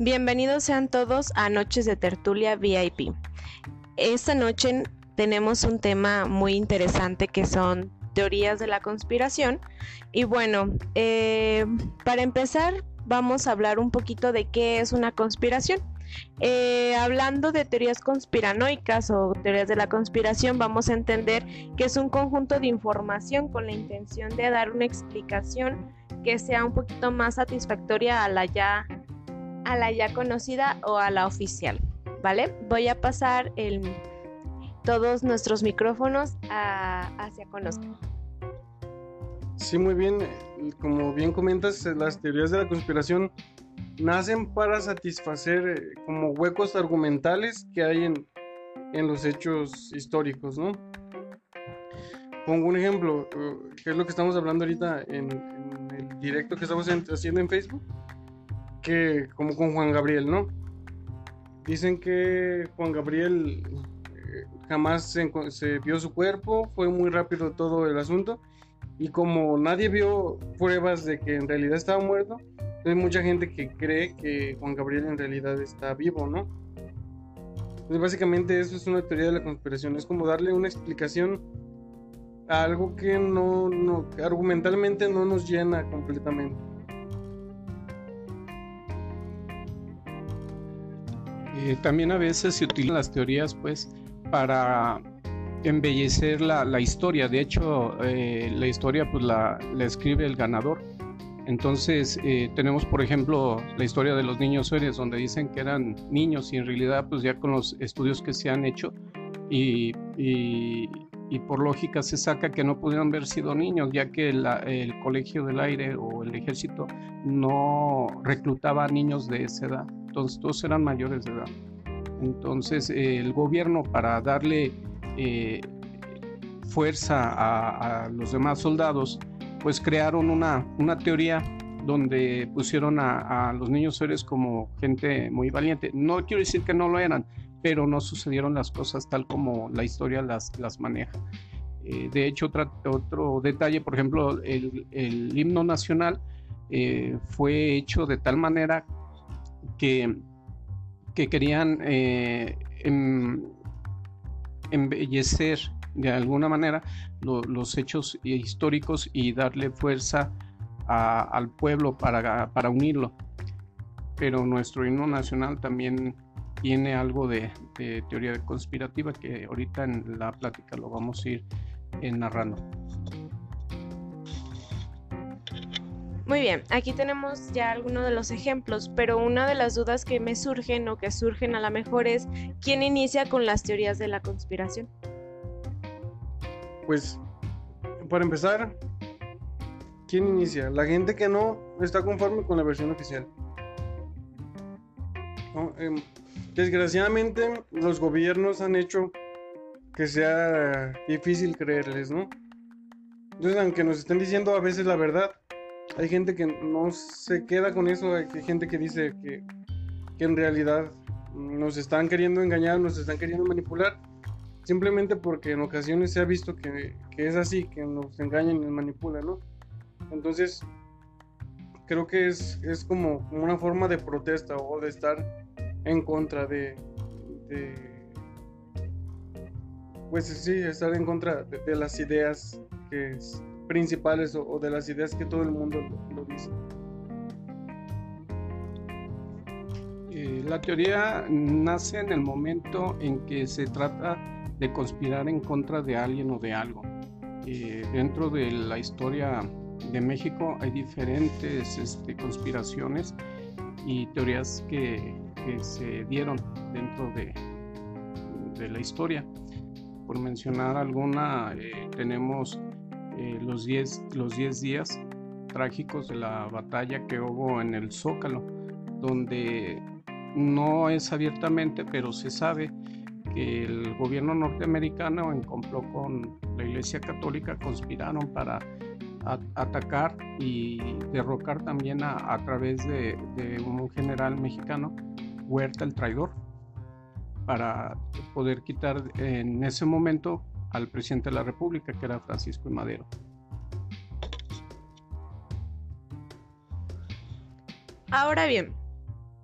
Bienvenidos sean todos a Noches de Tertulia VIP. Esta noche tenemos un tema muy interesante que son teorías de la conspiración. Y bueno, eh, para empezar vamos a hablar un poquito de qué es una conspiración. Eh, hablando de teorías conspiranoicas o teorías de la conspiración, vamos a entender que es un conjunto de información con la intención de dar una explicación que sea un poquito más satisfactoria a la ya, a la ya conocida o a la oficial. ¿Vale? Voy a pasar el, todos nuestros micrófonos a, hacia Conozca. Sí, muy bien. Como bien comentas, las teorías de la conspiración nacen para satisfacer eh, como huecos argumentales que hay en, los hechos históricos, ¿no? Pongo un ejemplo, eh, que es lo que estamos hablando ahorita en, el directo que estamos haciendo en Facebook, que como con Juan Gabriel, ¿no? Dicen que Juan Gabriel eh, jamás se, vio su cuerpo, fue muy rápido todo el asunto, y como nadie vio pruebas de que en realidad estaba muerto, hay mucha gente que cree que Juan Gabriel en realidad está vivo, ¿no? Entonces básicamente eso es una teoría de la conspiración, es como darle una explicación a algo que no, no argumentalmente no nos llena completamente. Eh, también a veces se utilizan las teorías pues para embellecer la, la historia. De hecho, eh, la historia pues la, la escribe el ganador entonces eh, tenemos, por ejemplo, la historia de los niños sueres, donde dicen que eran niños y en realidad, pues ya con los estudios que se han hecho y, por lógica se saca que no pudieron haber sido niños, ya que el Colegio del Aire o el Ejército no reclutaba niños de esa edad, entonces todos eran mayores de edad. Entonces el gobierno para darle eh, fuerza a los demás soldados, pues crearon una, una teoría donde pusieron a, los niños seres como gente muy valiente. No quiero decir que no lo eran, pero no sucedieron las cosas tal como la historia las, las maneja. Eh, de hecho, otro detalle, por ejemplo, el, himno nacional eh, fue hecho de tal manera que, que querían eh, em, embellecer de alguna manera los hechos históricos y darle fuerza al pueblo para, para, unirlo. Pero nuestro himno nacional también tiene algo de, teoría conspirativa que ahorita en la plática lo vamos a ir eh, narrando. Muy bien, aquí tenemos ya algunos de los ejemplos, pero una de las dudas que me surgen o que surgen a lo mejor es quién inicia con las teorías de la conspiración. Pues, para empezar, ¿quién inicia? La gente que no está conforme con la versión oficial. Em, desgraciadamente, los gobiernos han hecho que sea difícil creerles, ¿no? Entonces, aunque nos estén diciendo a veces la verdad, hay gente que no se queda con eso, hay gente que dice que, que en realidad nos están queriendo engañar, nos están queriendo manipular simplemente porque en ocasiones se ha visto que, es así, que nos engañan y nos manipulan, ¿no? Entonces, creo que es, es como una forma de protesta o de estar en contra de, pues sí, estar en contra de, las ideas que es principales o, de las ideas que todo el mundo lo, dice. Eh, la teoría nace en el momento en que se trata de conspirar en contra de alguien o de algo. Eh, dentro de la historia de México hay diferentes este, conspiraciones y teorías que, se dieron dentro de, de, la historia. Por mencionar alguna, eh, tenemos eh, los 10 los diez días trágicos de la batalla que hubo en el Zócalo, donde no es abiertamente, pero se sabe que el gobierno norteamericano en complot con la Iglesia Católica conspiraron para atacar y derrocar también a, través de, un general mexicano, Huerta el traidor, para poder quitar en ese momento al presidente de la República, que era Francisco Madero. Ahora bien,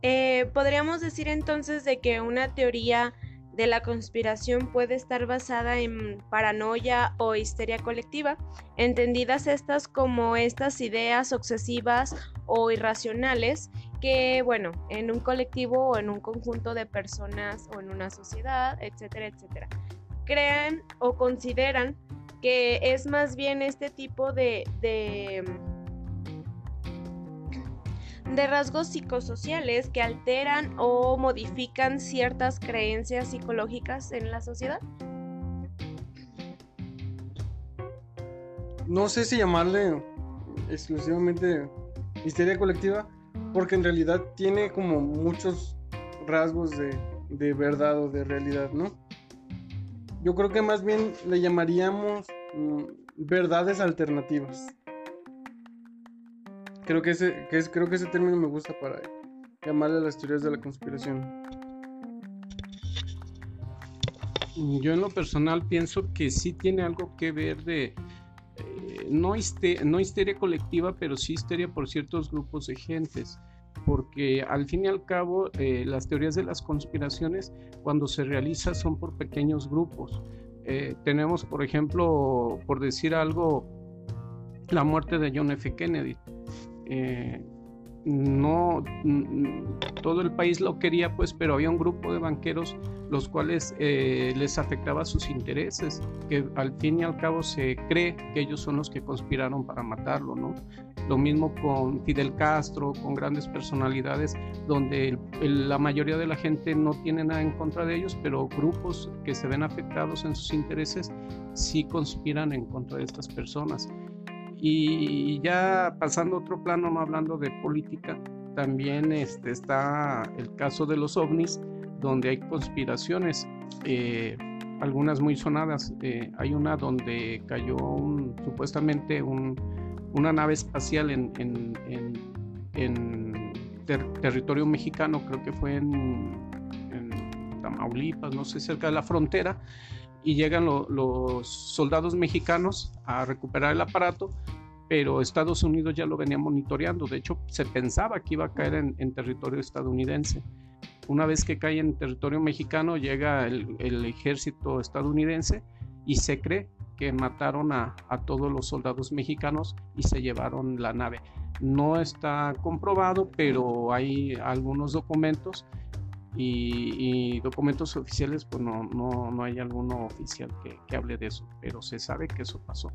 Eh, podríamos decir entonces de que una teoría de la conspiración puede estar basada en paranoia o histeria colectiva, entendidas estas como estas ideas obsesivas o irracionales que, bueno, en un colectivo o en un conjunto de personas o en una sociedad, etcétera, etcétera, crean o consideran que es más bien este tipo de, de rasgos psicosociales que alteran o modifican ciertas creencias psicológicas en la sociedad? No sé si llamarle exclusivamente histeria colectiva, porque en realidad tiene como muchos rasgos de, verdad o de realidad, ¿no? Yo creo que más bien le llamaríamos mm, verdades alternativas. Creo que ese, creo que ese término me gusta para llamarle a las teorías de la conspiración. Yo en lo personal pienso que sí tiene algo que ver de, no, no histeria colectiva, pero sí histeria por ciertos grupos de gentes porque al fin y al cabo eh, las teorías de las conspiraciones cuando se realizan son por pequeños grupos. Eh, tenemos, por ejemplo, por decir algo, la muerte de John F. Kennedy. Eh, no todo el país lo quería pues pero había un grupo de banqueros los cuales eh, les afectaba sus intereses que al fin y al cabo se cree que ellos son los que conspiraron para matarlo no lo mismo con Fidel Castro con grandes personalidades donde la mayoría de la gente no tiene nada en contra de ellos pero grupos que se ven afectados en sus intereses sí conspiran en contra de estas personas y ya pasando a otro plano, no hablando de política, también este, está el caso de los ovnis, donde hay conspiraciones, eh, algunas muy sonadas. Eh, hay una donde cayó supuestamente una nave espacial en, territorio mexicano, creo que fue en, Tamaulipas, no sé, cerca de la frontera, y llegan los soldados mexicanos a recuperar el aparato, pero Estados Unidos ya lo venía monitoreando. De hecho, se pensaba que iba a caer en, territorio estadounidense. Una vez que cae en territorio mexicano, llega el, ejército estadounidense y se cree que mataron a, todos los soldados mexicanos y se llevaron la nave. No está comprobado, pero hay algunos documentos y, documentos oficiales, pues no, no, no, hay alguno oficial que, que hable de eso, pero se sabe que eso pasó.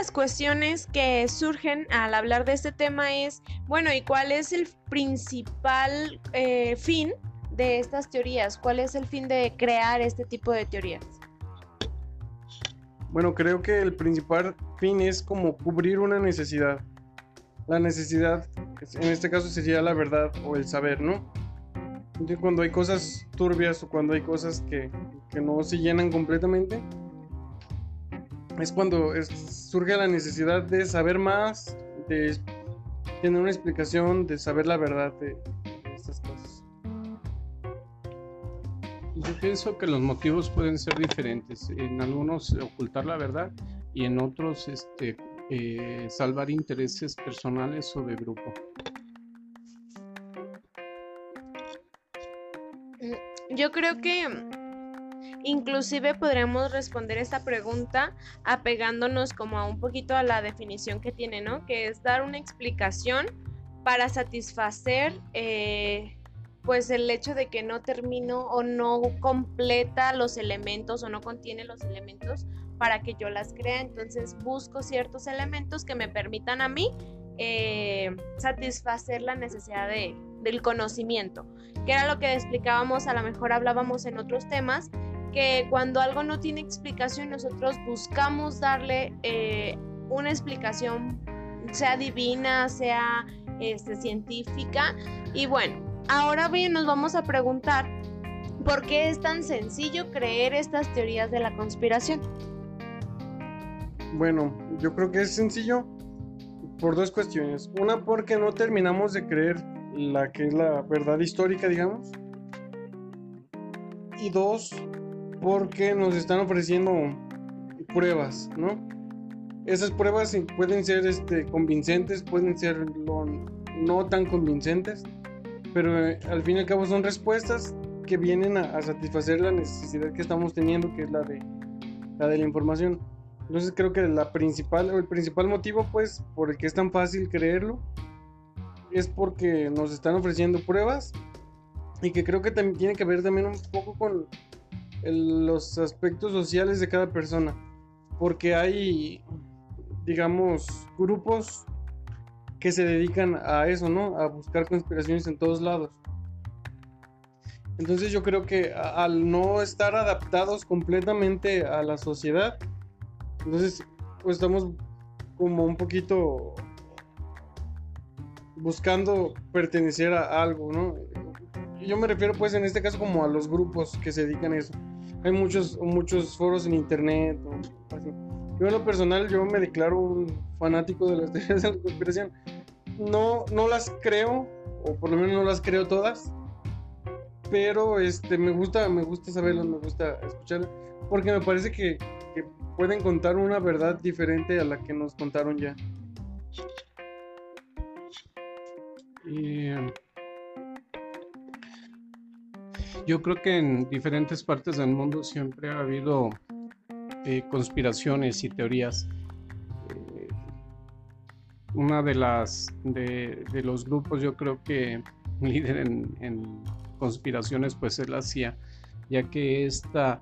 Las cuestiones que surgen al hablar de este tema es, bueno, ¿y cuál es el principal eh, fin de estas teorías? ¿Cuál es el fin de crear este tipo de teorías? Bueno, creo que el principal fin es como cubrir una necesidad. La necesidad, en este caso sería la verdad o el saber, ¿no? Cuando hay cosas turbias o cuando hay cosas que, que no se llenan completamente, es cuando surge la necesidad de saber más, de tener una explicación, de saber la verdad de, estas cosas. Yo pienso que los motivos pueden ser diferentes. En algunos ocultar la verdad y en otros este, eh, salvar intereses personales o de grupo. Yo creo que Inclusive podremos responder esta pregunta apegándonos como a un poquito a la definición que tiene, ¿no? Que es dar una explicación para satisfacer eh, pues el hecho de que no termino o no completa los elementos o no contiene los elementos para que yo las crea. Entonces busco ciertos elementos que me permitan a mí eh, satisfacer la necesidad de, del conocimiento, que era lo que explicábamos, a lo mejor hablábamos en otros temas, que cuando algo no tiene explicación nosotros buscamos darle eh, una explicación, sea divina, sea este, científica. Y bueno, ahora bien nos vamos a preguntar por qué es tan sencillo creer estas teorías de la conspiración. Bueno, yo creo que es sencillo por dos cuestiones. Una porque no terminamos de creer la que es la verdad histórica, digamos y dos, porque nos están ofreciendo pruebas, ¿no? Esas pruebas pueden ser este, convincentes, pueden ser no tan convincentes, pero eh, al fin y al cabo son respuestas que vienen a, satisfacer la necesidad que estamos teniendo, que es la de la de la información. Entonces creo que la principal, el principal motivo, pues, por el que es tan fácil creerlo, es porque nos están ofreciendo pruebas y que creo que también tiene que ver también un poco con los aspectos sociales de cada persona, porque hay, digamos, grupos que se dedican a eso, ¿no? A buscar conspiraciones en todos lados. Entonces yo creo que al no estar adaptados completamente a la sociedad, entonces pues estamos como un poquito buscando pertenecer a algo, ¿no? Yo me refiero pues en este caso como a los grupos que se dedican a eso. Hay muchos, muchos foros en internet. Yo en lo personal yo me declaro un fanático de las teorías de la conspiración. No, no las creo, o por lo menos no las creo todas, pero este, me gusta, me gusta saberlas, me gusta escucharlas, porque me parece que, que pueden contar una verdad diferente a la que nos contaron ya. Yo creo que en diferentes partes del mundo siempre ha habido eh, conspiraciones y teorías. Eh, una de las de, los grupos, yo creo que líder en, conspiraciones, pues es la CIA, ya que esta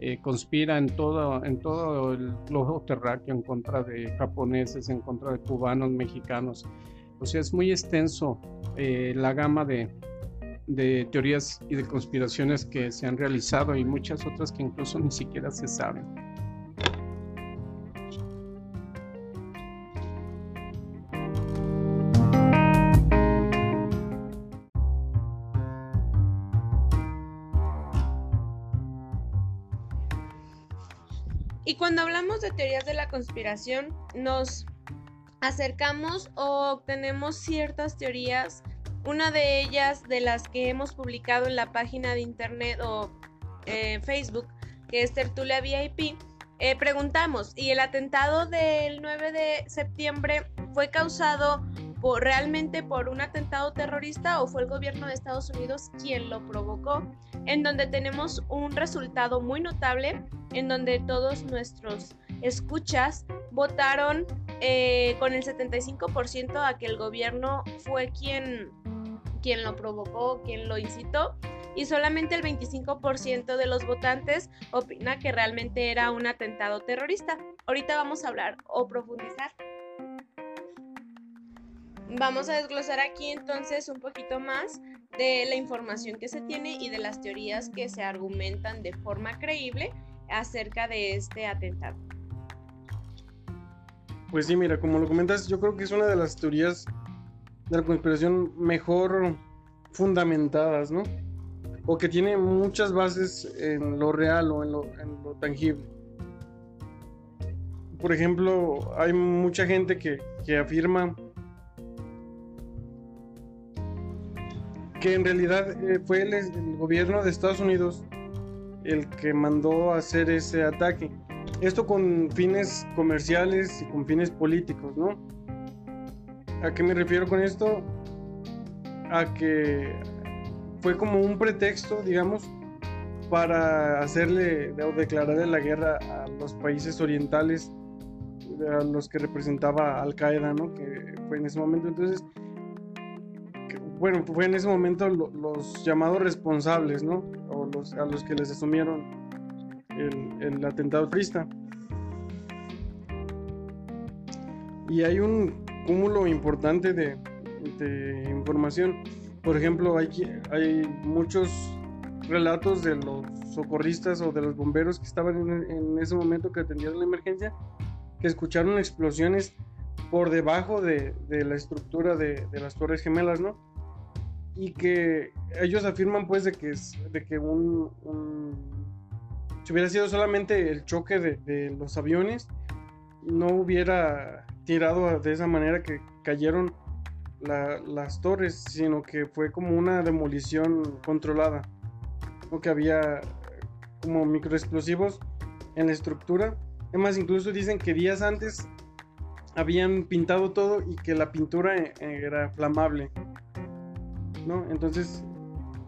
eh, conspira en todo, en todo el globo terráqueo en contra de japoneses, en contra de cubanos, mexicanos. O sea, es muy extenso la gama de, de teorías y de conspiraciones que se han realizado y muchas otras que incluso ni siquiera se saben. Y cuando hablamos de teorías de la conspiración, nos acercamos o obtenemos ciertas teorías. Una de ellas, de las que hemos publicado en la página de internet o eh, Facebook, que es Tertulia VIP, eh, preguntamos, ¿y el atentado del 9 de septiembre fue causado realmente por un atentado terrorista o fue el gobierno de Estados Unidos quien lo provocó, en donde tenemos un resultado muy notable, en donde todos nuestros escuchas votaron eh, con el 75% a que el gobierno fue quien, quien lo provocó, quien lo incitó, y solamente el 25% de los votantes opina que realmente era un atentado terrorista. Ahorita vamos a hablar o profundizar Vamos a desglosar aquí entonces un poquito más de la información que se tiene y de las teorías que se argumentan de forma creíble acerca de este atentado. Pues sí, mira, como lo comentas, yo creo que es una de las teorías de la conspiración mejor fundamentadas, ¿no? O que tiene muchas bases en lo real o en lo, en lo tangible. Por ejemplo, hay mucha gente que, que afirma que en realidad eh, fue el, gobierno de Estados Unidos el que mandó hacer ese ataque. Esto con fines comerciales y con fines políticos, ¿no? ¿A qué me refiero con esto? A que fue como un pretexto, digamos, para hacerle o declararle la guerra a los países orientales, a los que representaba Al Qaeda, ¿no? Que fue en ese momento. Entonces, bueno, fue en ese momento los llamados responsables, ¿no? O a los que les asumieron el, atentado triste. Y hay un cúmulo importante de, información. Por ejemplo, hay, hay muchos relatos de los socorristas o de los bomberos que estaban en, ese momento que atendieron la emergencia, que escucharon explosiones por debajo de, la estructura de, de, las Torres Gemelas, ¿no? y que ellos afirman pues de que de que un, si hubiera sido solamente el choque de, los aviones no hubiera tirado de esa manera que cayeron las torres sino que fue como una demolición controlada o que había como microexplosivos en la estructura. Además, incluso dicen que días antes habían pintado todo y que la pintura e, era flamable. ¿No? Entonces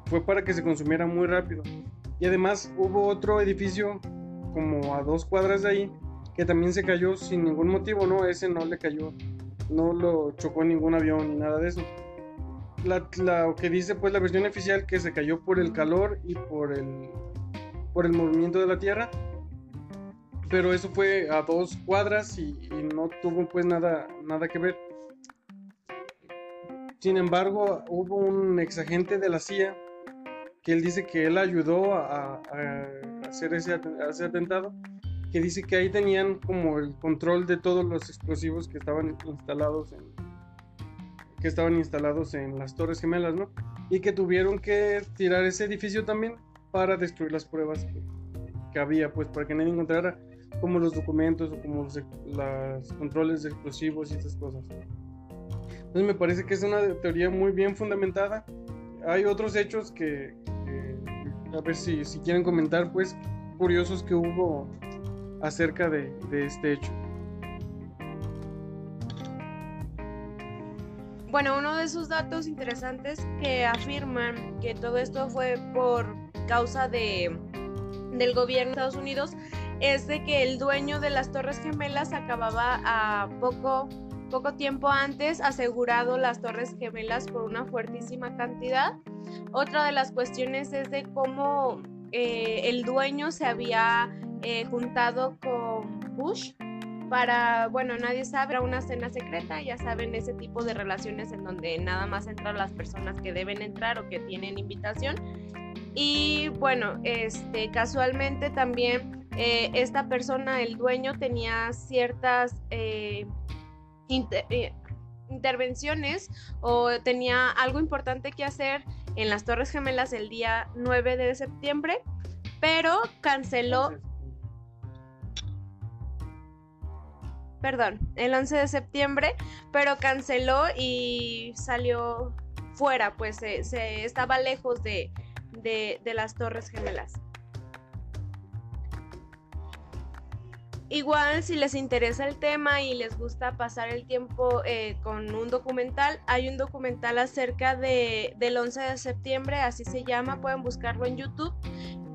fue para que se consumiera muy rápido. Y además hubo otro edificio como a dos cuadras de ahí que también se cayó sin ningún motivo, ¿no? Ese no le cayó, no lo chocó ningún avión ni nada de eso. La, lo que dice pues la versión oficial que se cayó por el calor y por el, por el movimiento de la Tierra. Pero eso fue a dos cuadras y, no tuvo pues nada, nada que ver. Sin embargo, hubo un exagente de la CIA que él dice que él ayudó a, hacer ese, atentado, que dice que ahí tenían como el control de todos los explosivos que estaban instalados en, que estaban instalados en las Torres Gemelas, ¿no? Y que tuvieron que tirar ese edificio también para destruir las pruebas que, que había, pues para que nadie encontrara como los documentos o como los, controles de explosivos y esas cosas. Entonces me parece que es una teoría muy bien fundamentada. Hay otros hechos que, a ver si, si, quieren comentar, pues curiosos que hubo acerca de, este hecho. Bueno, uno de esos datos interesantes que afirman que todo esto fue por causa de, del gobierno de Estados Unidos es de que el dueño de las Torres Gemelas acababa a poco, poco tiempo antes asegurado las Torres Gemelas por una fuertísima cantidad. Otra de las cuestiones es de cómo eh, el dueño se había eh, juntado con Bush para, bueno, nadie sabe, una cena secreta, ya saben, ese tipo de relaciones en donde nada más entran las personas que deben entrar o que tienen invitación. Y bueno, este, casualmente también eh, esta persona, el dueño, tenía ciertas eh, eh, intervenciones o tenía algo importante que hacer en las Torres Gemelas el día 9 de septiembre, pero canceló... Perdón, el 11 de septiembre, pero canceló y salió fuera, pues se, estaba lejos de las Torres Gemelas. Igual si les interesa el tema y les gusta pasar el tiempo eh, con un documental, hay un documental acerca de, del 11 de septiembre, así se llama, pueden buscarlo en YouTube,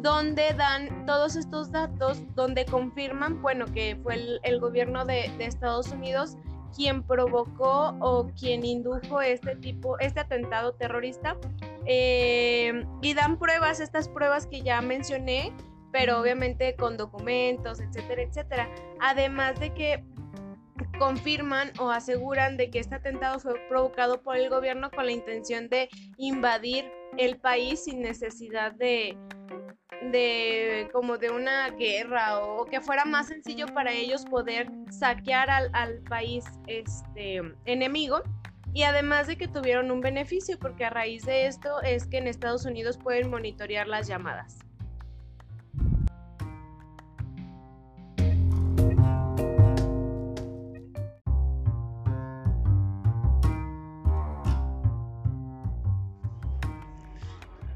donde dan todos estos datos, donde confirman, bueno, que fue el, gobierno de, Estados Unidos quien provocó o quien indujo este tipo, este atentado terrorista. Eh, y dan pruebas, estas pruebas que ya mencioné, pero obviamente con documentos, etcétera, etcétera. Además de que confirman o aseguran de que este atentado fue provocado por el gobierno con la intención de invadir el país sin necesidad de, de como de una guerra o, que fuera más sencillo para ellos poder saquear al, al, país este enemigo y además de que tuvieron un beneficio porque a raíz de esto es que en Estados Unidos pueden monitorear las llamadas.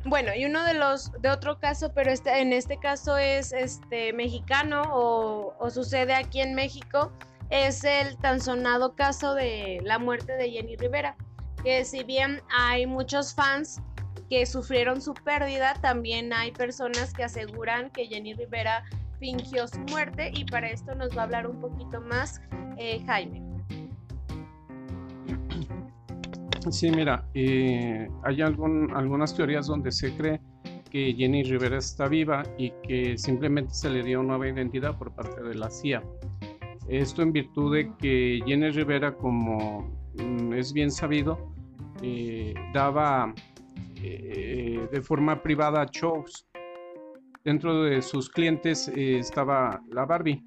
Bueno, y uno de los, de otro caso, pero este, en este caso es este mexicano o, sucede aquí en México, es el tan sonado caso de la muerte de Jenny Rivera, que si bien hay muchos fans que sufrieron su pérdida, también hay personas que aseguran que Jenny Rivera fingió su muerte y para esto nos va a hablar un poquito más eh, Jaime. Sí, mira, eh, hay algunas teorías donde se cree que Jenny Rivera está viva y que simplemente se le dio nueva identidad por parte de la CIA. Esto en virtud de que Jenny Rivera, como mm, es bien sabido, eh, daba eh, de forma privada shows. Dentro de sus clientes estaba la Barbie.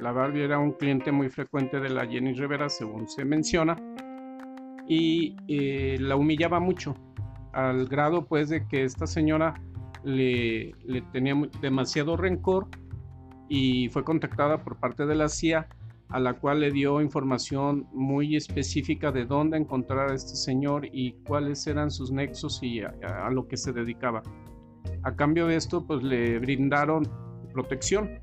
La Barbie era un cliente muy frecuente de la Jenny Rivera, según se menciona y eh, la humillaba mucho, al grado pues de que esta señora le, le tenía demasiado rencor y fue contactada por parte de la CIA a la cual le dio información muy específica de dónde encontrar a este señor y cuáles eran sus nexos y a, lo que se dedicaba. A cambio de esto, pues le brindaron protección.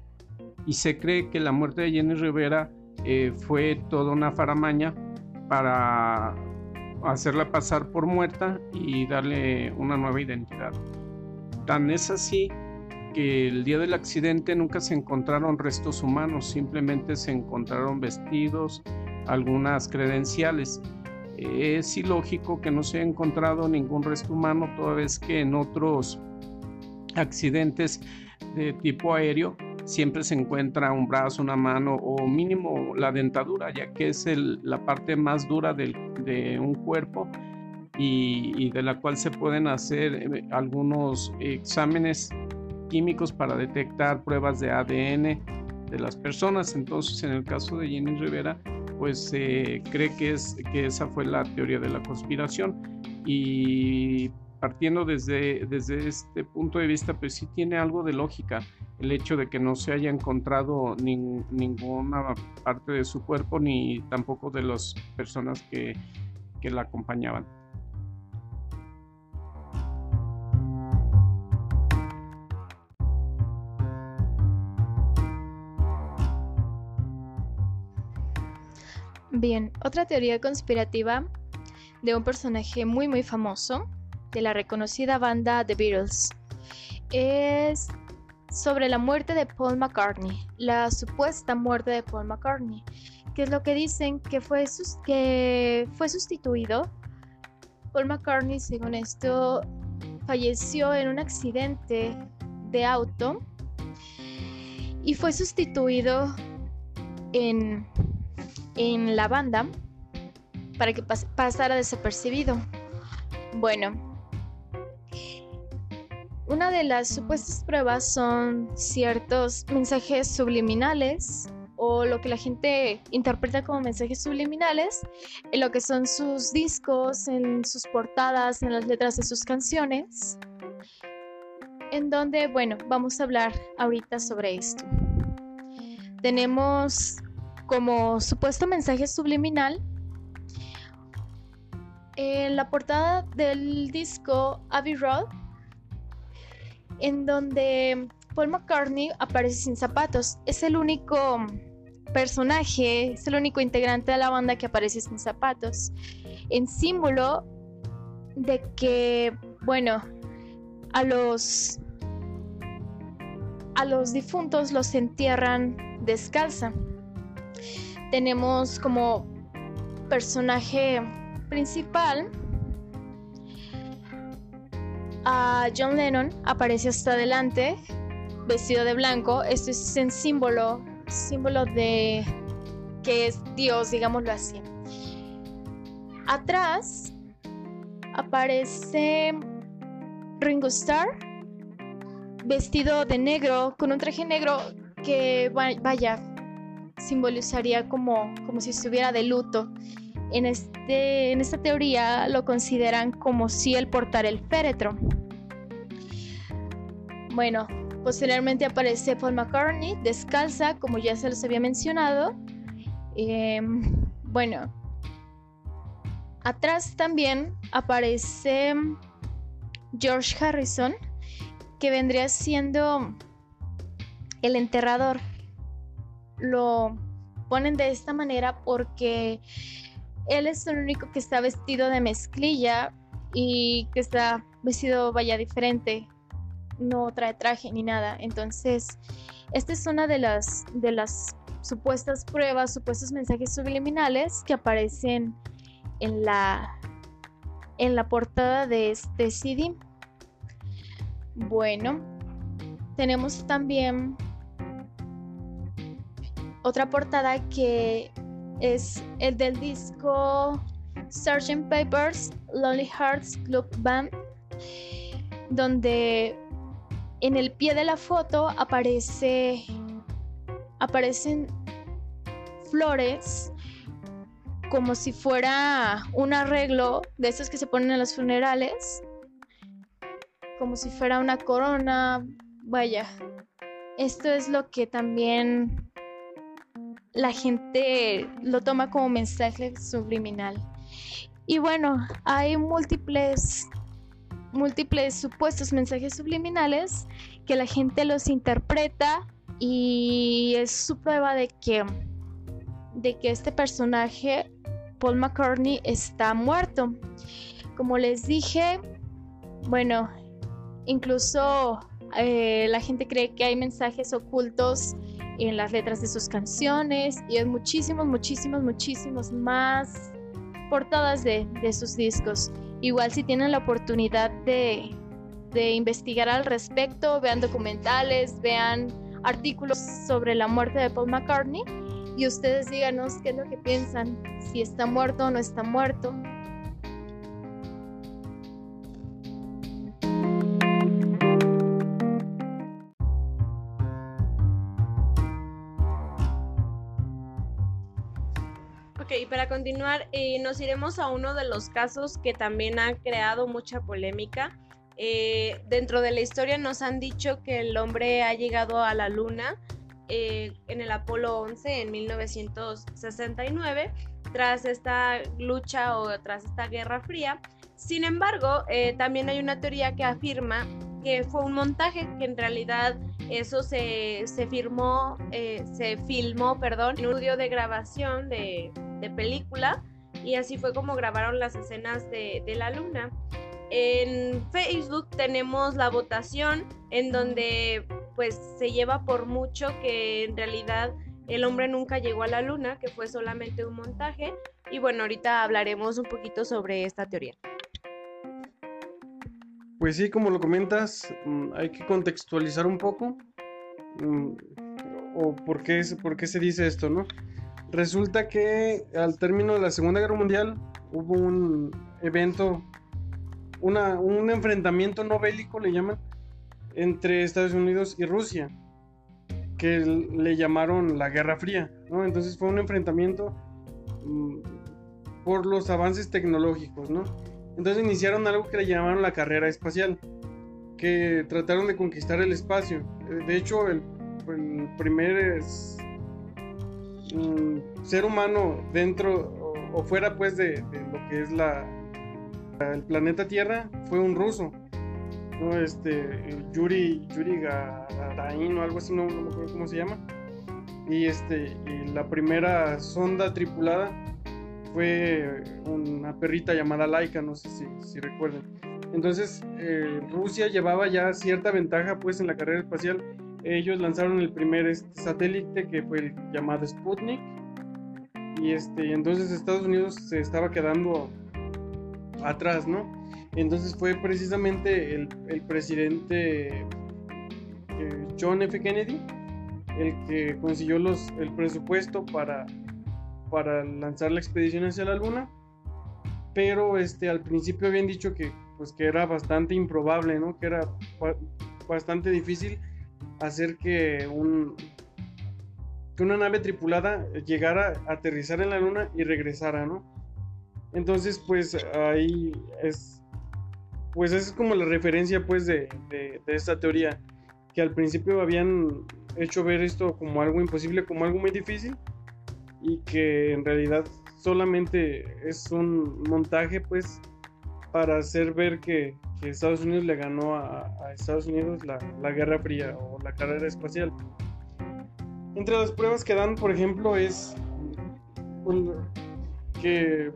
Y se cree que la muerte de Jenny Rivera eh, fue toda una faramaña para hacerla pasar por muerta y darle una nueva identidad. Tan es así que el día del accidente nunca se encontraron restos humanos, simplemente se encontraron vestidos, algunas credenciales. Es ilógico que no se haya encontrado ningún resto humano, toda vez que en otros accidentes de tipo aéreo siempre se encuentra un brazo, una mano o mínimo la dentadura, ya que es la parte más dura de un cuerpo y, de la cual se pueden hacer eh, algunos exámenes químicos para detectar pruebas de ADN de las personas. Entonces, en el caso de Jenny Rivera, pues se cree que, es, que esa fue la teoría de la conspiración. Y partiendo desde, desde este punto de vista, pues sí tiene algo de lógica el hecho de que no se haya encontrado ninguna parte de su cuerpo ni tampoco de las personas que, que la acompañaban. Bien, otra teoría conspirativa de un personaje muy muy famoso de la reconocida banda The Beatles es sobre la muerte de Paul McCartney, la supuesta muerte de Paul McCartney, que es lo que dicen que fue, que fue sustituido. Paul McCartney, según esto, falleció en un accidente de auto y fue sustituido en, en la banda para que pasara desapercibido. Bueno, una de las supuestas pruebas son ciertos mensajes subliminales o lo que la gente interpreta como mensajes subliminales en lo que son sus discos, en sus portadas, en las letras de sus canciones, en donde, bueno, vamos a hablar ahorita sobre esto. Tenemos como supuesto mensaje subliminal en la portada del disco Abbey Road en donde Paul McCartney aparece sin zapatos. Es el único personaje, es el único integrante de la banda que aparece sin zapatos. En símbolo de que, bueno, a los a los difuntos los entierran descalza. Tenemos como personaje principal a John Lennon aparece hasta adelante, vestido de blanco. Esto es en símbolo, símbolo de que es Dios, digámoslo así. Atrás aparece Ringo Starr, vestido de negro, con un traje negro que, vaya, simbolizaría como, como si estuviera de luto. En, este, en esta teoría lo consideran como si él portara el féretro. Bueno, posteriormente aparece Paul McCartney descalza, como ya se los había mencionado. Em, bueno, atrás también aparece George Harrison, que vendría siendo el enterrador. Lo ponen de esta manera porque él es el único que está vestido de mezclilla y que está vestido, vaya, diferente. No trae traje ni nada. Entonces, esta es una de las, de las supuestas pruebas, supuestos mensajes subliminales que aparecen en la, en la portada de este CD. Bueno, tenemos también otra portada que es el del disco Sgt. Pepper's Lonely Hearts Club Band, donde en el pie de la foto aparece aparecen flores como si fuera un arreglo de estos que se ponen en los funerales, como si fuera una corona, vaya. Esto es lo que también la gente lo toma como mensaje subliminal. Y bueno, hay múltiples múltiples supuestos mensajes subliminales que la gente los interpreta y es su prueba de que de que este personaje Paul McCartney está muerto. Como les dije, bueno, incluso eh, la gente cree que hay mensajes ocultos en las letras de sus canciones y en muchísimos, muchísimos, muchísimos más portadas de, sus discos. Igual si tienen la oportunidad de, de investigar al respecto, vean documentales, vean artículos sobre la muerte de Paul McCartney y ustedes díganos qué es lo que piensan, si está muerto o no está muerto. Continuar, eh, nos iremos a uno de los casos que también ha creado mucha polémica. Eh, dentro de la historia nos han dicho que el hombre ha llegado a la luna eh, en el Apolo 11 en 1969 tras esta lucha o tras esta guerra fría. Sin embargo, también hay una teoría que afirma que fue un montaje, que en realidad eso se, se firmó, se filmó, perdón, en un estudio de grabación de, de película y así fue como grabaron las escenas de, la luna. En Facebook tenemos la votación en donde pues se lleva por mucho que en realidad el hombre nunca llegó a la luna, que fue solamente un montaje. Y bueno, ahorita hablaremos un poquito sobre esta teoría. Pues sí, como lo comentas, mm, hay que contextualizar un poco. Mm, o por qué, por qué se dice esto, ¿no? Resulta que al término de la Segunda Guerra Mundial hubo un evento, un enfrentamiento no bélico, le llaman, entre Estados Unidos y Rusia, que le llamaron la Guerra Fría. ¿no? Entonces fue un enfrentamiento mm, por los avances tecnológicos. ¿no? Entonces iniciaron algo que le llamaron la carrera espacial, que trataron de conquistar el espacio. De hecho, el, el primer ser humano dentro o, fuera pues de, lo que es la el planeta Tierra fue un ruso ¿no? este Yuri Yuri Gagarin o algo así no, me acuerdo cómo se llama y este y la primera sonda tripulada fue una perrita llamada Laika no sé si, si recuerden entonces eh, Rusia llevaba ya cierta ventaja pues en la carrera espacial ellos lanzaron el primer este, satélite que fue el llamado Sputnik y este entonces Estados Unidos se estaba quedando atrás, ¿no? Entonces fue precisamente el, presidente eh, John F. Kennedy el que consiguió los, el presupuesto para, para lanzar la expedición hacia la Luna, pero este, al principio habían dicho que, pues, que era bastante improbable, ¿no? que era bastante difícil hacer que un que una nave tripulada llegara a aterrizar en la luna y regresara, ¿no? Entonces, pues ahí es pues es como la referencia pues de, de, esta teoría que al principio habían hecho ver esto como algo imposible, como algo muy difícil y que en realidad solamente es un montaje pues para hacer ver que, Estados Unidos le ganó a, Estados Unidos la, Guerra Fría o la carrera espacial. Entre las pruebas que dan, por ejemplo, es que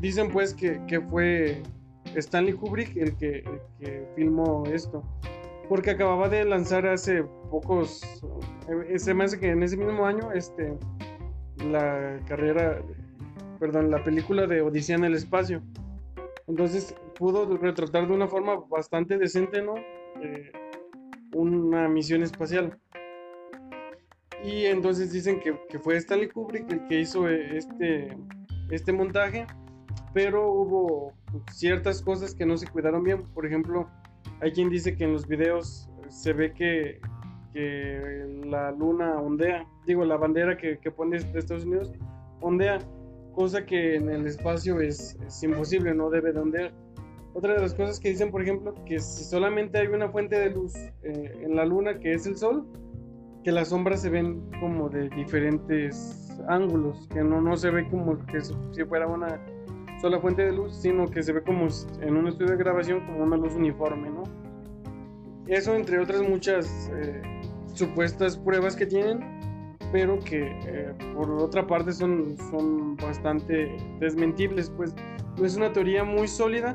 dicen pues que, fue Stanley Kubrick el que, filmó esto. Porque acababa de lanzar hace pocos, eh, se me hace que en ese mismo año, este, la carrera, perdón, la película de Odisea en el espacio. Entonces pudo retratar de una forma bastante decente, ¿no? Eh, una misión espacial. Y entonces dicen que, fue Stanley Kubrick el que hizo eh, este, este montaje, pero hubo ciertas cosas que no se cuidaron bien. Por ejemplo, hay quien dice que en los videos se ve que, la luna ondea, digo, la bandera que, que pone Estados Unidos ondea cosa que en el espacio es, imposible, no debe de ondear. Otra de las cosas que dicen, por ejemplo, que si solamente hay una fuente de luz eh, en la luna, que es el sol, que las sombras se ven como de diferentes ángulos, que no, no se ve como que si fuera una, sola fuente de luz, sino que se ve como en un estudio de grabación como una luz uniforme, ¿no? Eso entre otras muchas eh, supuestas pruebas que tienen, pero que eh, por otra parte son, son bastante desmentibles, pues no es una teoría muy sólida,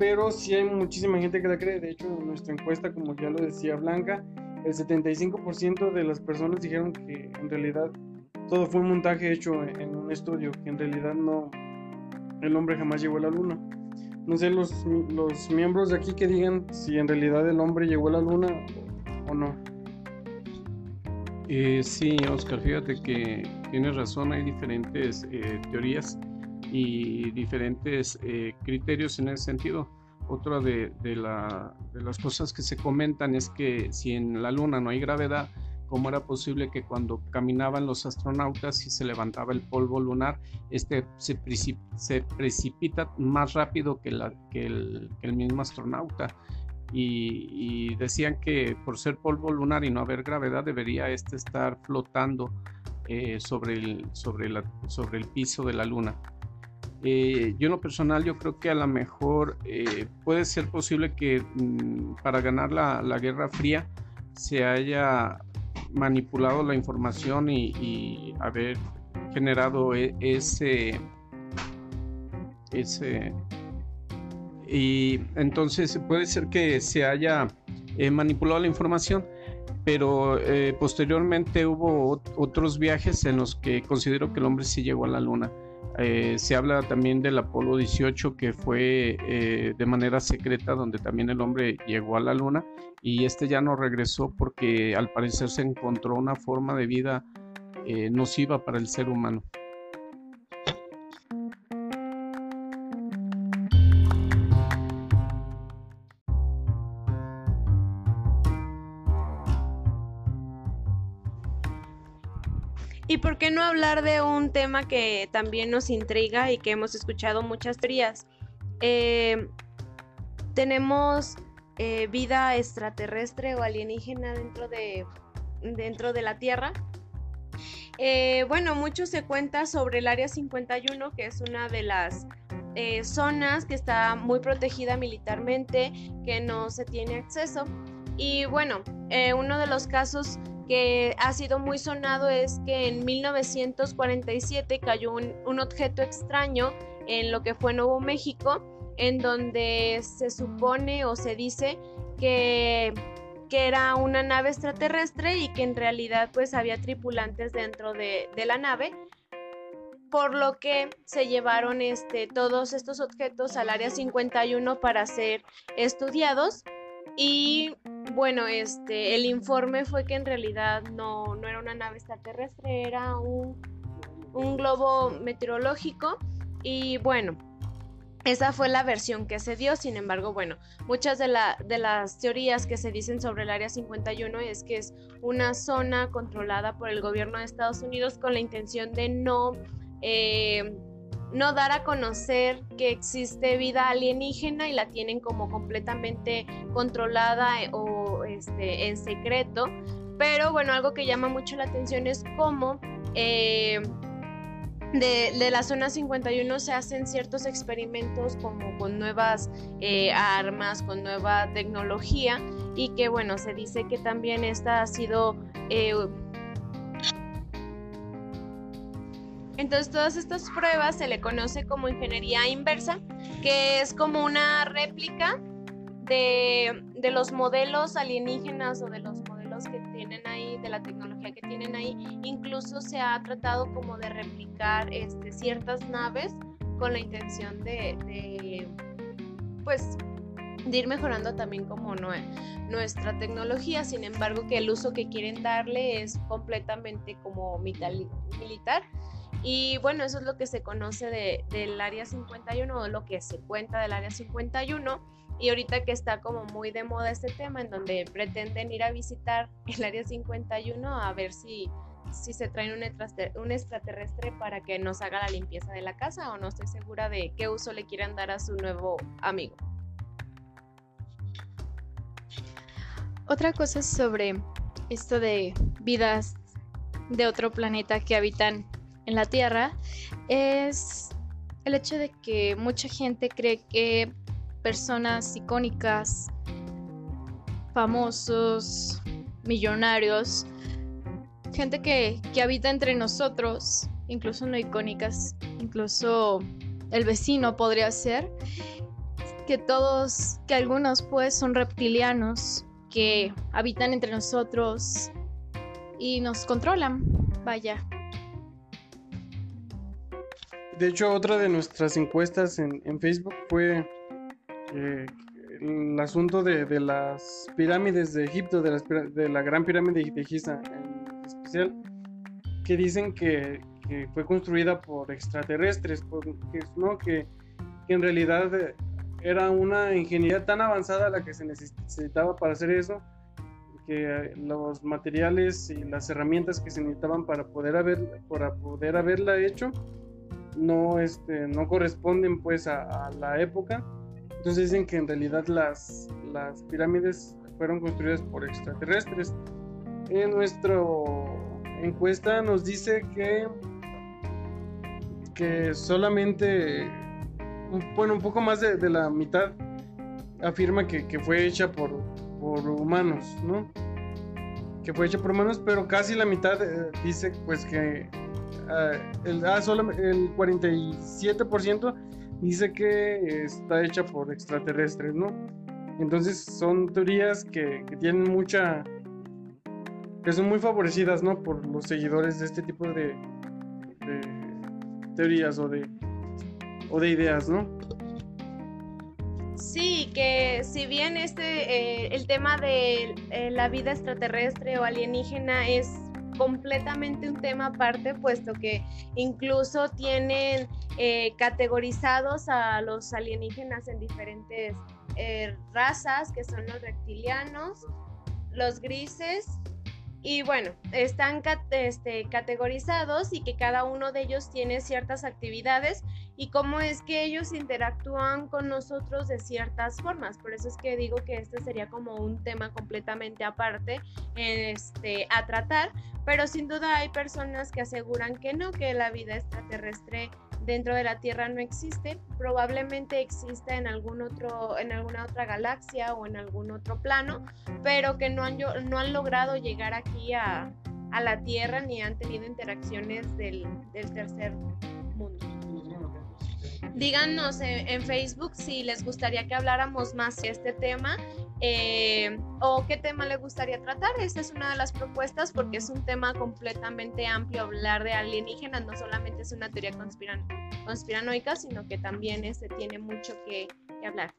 pero sí hay muchísima gente que la cree. De hecho, en nuestra encuesta, como ya lo decía Blanca, el 75% de las personas dijeron que en realidad todo fue un montaje hecho en un estudio, que en realidad no, el hombre jamás llegó a la luna. No sé los, los miembros de aquí que digan si en realidad el hombre llegó a la luna o no. Eh, sí, Oscar, fíjate que tienes razón, hay diferentes eh, teorías y diferentes eh, criterios en ese sentido. Otra de, la, de, las cosas que se comentan es que si en la Luna no hay gravedad, ¿cómo era posible que cuando caminaban los astronautas y se levantaba el polvo lunar, este se, precipita más rápido que, el, mismo astronauta? Y, decían que por ser polvo lunar y no haber gravedad, debería este estar flotando eh, sobre el piso de la Luna. Eh, yo en lo personal yo creo que a lo mejor eh, puede ser posible que mm, para ganar la, la, Guerra Fría se haya manipulado la información y, haber generado e, ese ese y entonces puede ser que se haya eh, manipulado la información pero posteriormente hubo otros viajes en los que considero que el hombre sí llegó a la luna eh, se habla también del Apolo 18 que fue eh, de manera secreta donde también el hombre llegó a la luna y este ya no regresó porque al parecer se encontró una forma de vida eh, nociva para el ser humano. ¿Y por qué no hablar de un tema que también nos intriga y que hemos escuchado muchas teorías? Eh, tenemos eh, vida extraterrestre o alienígena dentro de, dentro de la Tierra. Eh, bueno, mucho se cuenta sobre el Área 51, que es una de las zonas que está muy protegida militarmente, que no se tiene acceso. Y bueno, uno de los casos que ha sido muy sonado es que en 1947 cayó un, objeto extraño en lo que fue Nuevo México, en donde se supone o se dice que, que era una nave extraterrestre y que en realidad pues había tripulantes dentro de, de la nave por lo que se llevaron este, todos estos objetos al área 51 para ser estudiados y bueno, este, el informe fue que en realidad no, no era una nave extraterrestre, era un, un globo meteorológico. Y bueno, esa fue la versión que se dio, sin embargo, bueno, muchas de, la, de, las teorías que se dicen sobre el Área 51 es que es una zona controlada por el gobierno de Estados Unidos con la intención de no eh, no dar a conocer que existe vida alienígena y la tienen como completamente controlada eh, o este, en secreto. Pero bueno, algo que llama mucho la atención es cómo eh, de, la zona 51 se hacen ciertos experimentos como con nuevas eh, armas, con nueva tecnología y que bueno, se dice que también esta ha sido Entonces todas estas pruebas se le conoce como ingeniería inversa, que es como una réplica de, los modelos alienígenas o de los modelos que tienen ahí, de la tecnología que tienen ahí. Incluso se ha tratado como de replicar este, ciertas naves con la intención de, pues de ir mejorando también como nuestra tecnología, sin embargo que el uso que quieren darle es completamente como militar y bueno, eso es lo que se conoce del Área 51 o lo que se cuenta del Área 51. Y ahorita que está como muy de moda este tema, en donde pretenden ir a visitar el Área 51 a ver si, si se traen un, un extraterrestre para que nos haga la limpieza de la casa o no estoy segura de qué uso le quieran dar a su nuevo amigo. Otra cosa sobre esto de vidas de otro planeta que habitan en la Tierra es el hecho de que mucha gente cree que personas icónicas, famosos, millonarios, gente que, que habita entre nosotros, incluso no icónicas, incluso el vecino podría ser, que todos, que algunos pues son reptilianos, que habitan entre nosotros y nos controlan, vaya. De hecho, otra de nuestras encuestas en, Facebook fue eh, el asunto de, las pirámides de Egipto, de, la gran pirámide de Giza en especial, que dicen que, fue construida por extraterrestres, ¿no? que, que en realidad era una ingeniería tan avanzada la que se necesitaba para hacer eso, que los materiales y las herramientas que se necesitaban para poder, haber, para poder haberla hecho no, este, no corresponden pues a, la época. Entonces dicen que en realidad las, las pirámides fueron construidas por extraterrestres. En nuestra encuesta nos dice que, que solamente, bueno, un poco más de, la mitad afirma que, que, fue hecha por, por humanos, ¿no? Que fue hecha por humanos, pero casi la mitad eh, dice pues que Ah, el, ah, solo el 47% dice que está hecha por extraterrestres, ¿no? Entonces son teorías que, tienen mucha... que son muy favorecidas, ¿no? Por los seguidores de este tipo de, teorías o de, o de ideas, ¿no? Sí, que si bien este, eh, el tema de eh, la vida extraterrestre o alienígena es completamente un tema aparte, puesto que incluso tienen eh, categorizados a los alienígenas en diferentes eh, razas, que son los reptilianos, los grises y bueno, están este, categorizados y que cada uno de ellos tiene ciertas actividades y cómo es que ellos interactúan con nosotros de ciertas formas. Por eso es que digo que este sería como un tema completamente aparte este, a tratar, pero sin duda hay personas que aseguran que no, que la vida extraterrestre dentro de la Tierra no existe, probablemente existe en algún otro, en alguna otra galaxia o en algún otro plano, pero que no han, no han logrado llegar aquí a, la Tierra ni han tenido interacciones del, tercer mundo. Díganos en, Facebook si les gustaría que habláramos más de este tema eh, o qué tema le gustaría tratar. Esta es una de las propuestas porque es un tema completamente amplio. Hablar de alienígenas no solamente es una teoría conspiranoica, sino que también este tiene mucho que, que hablar.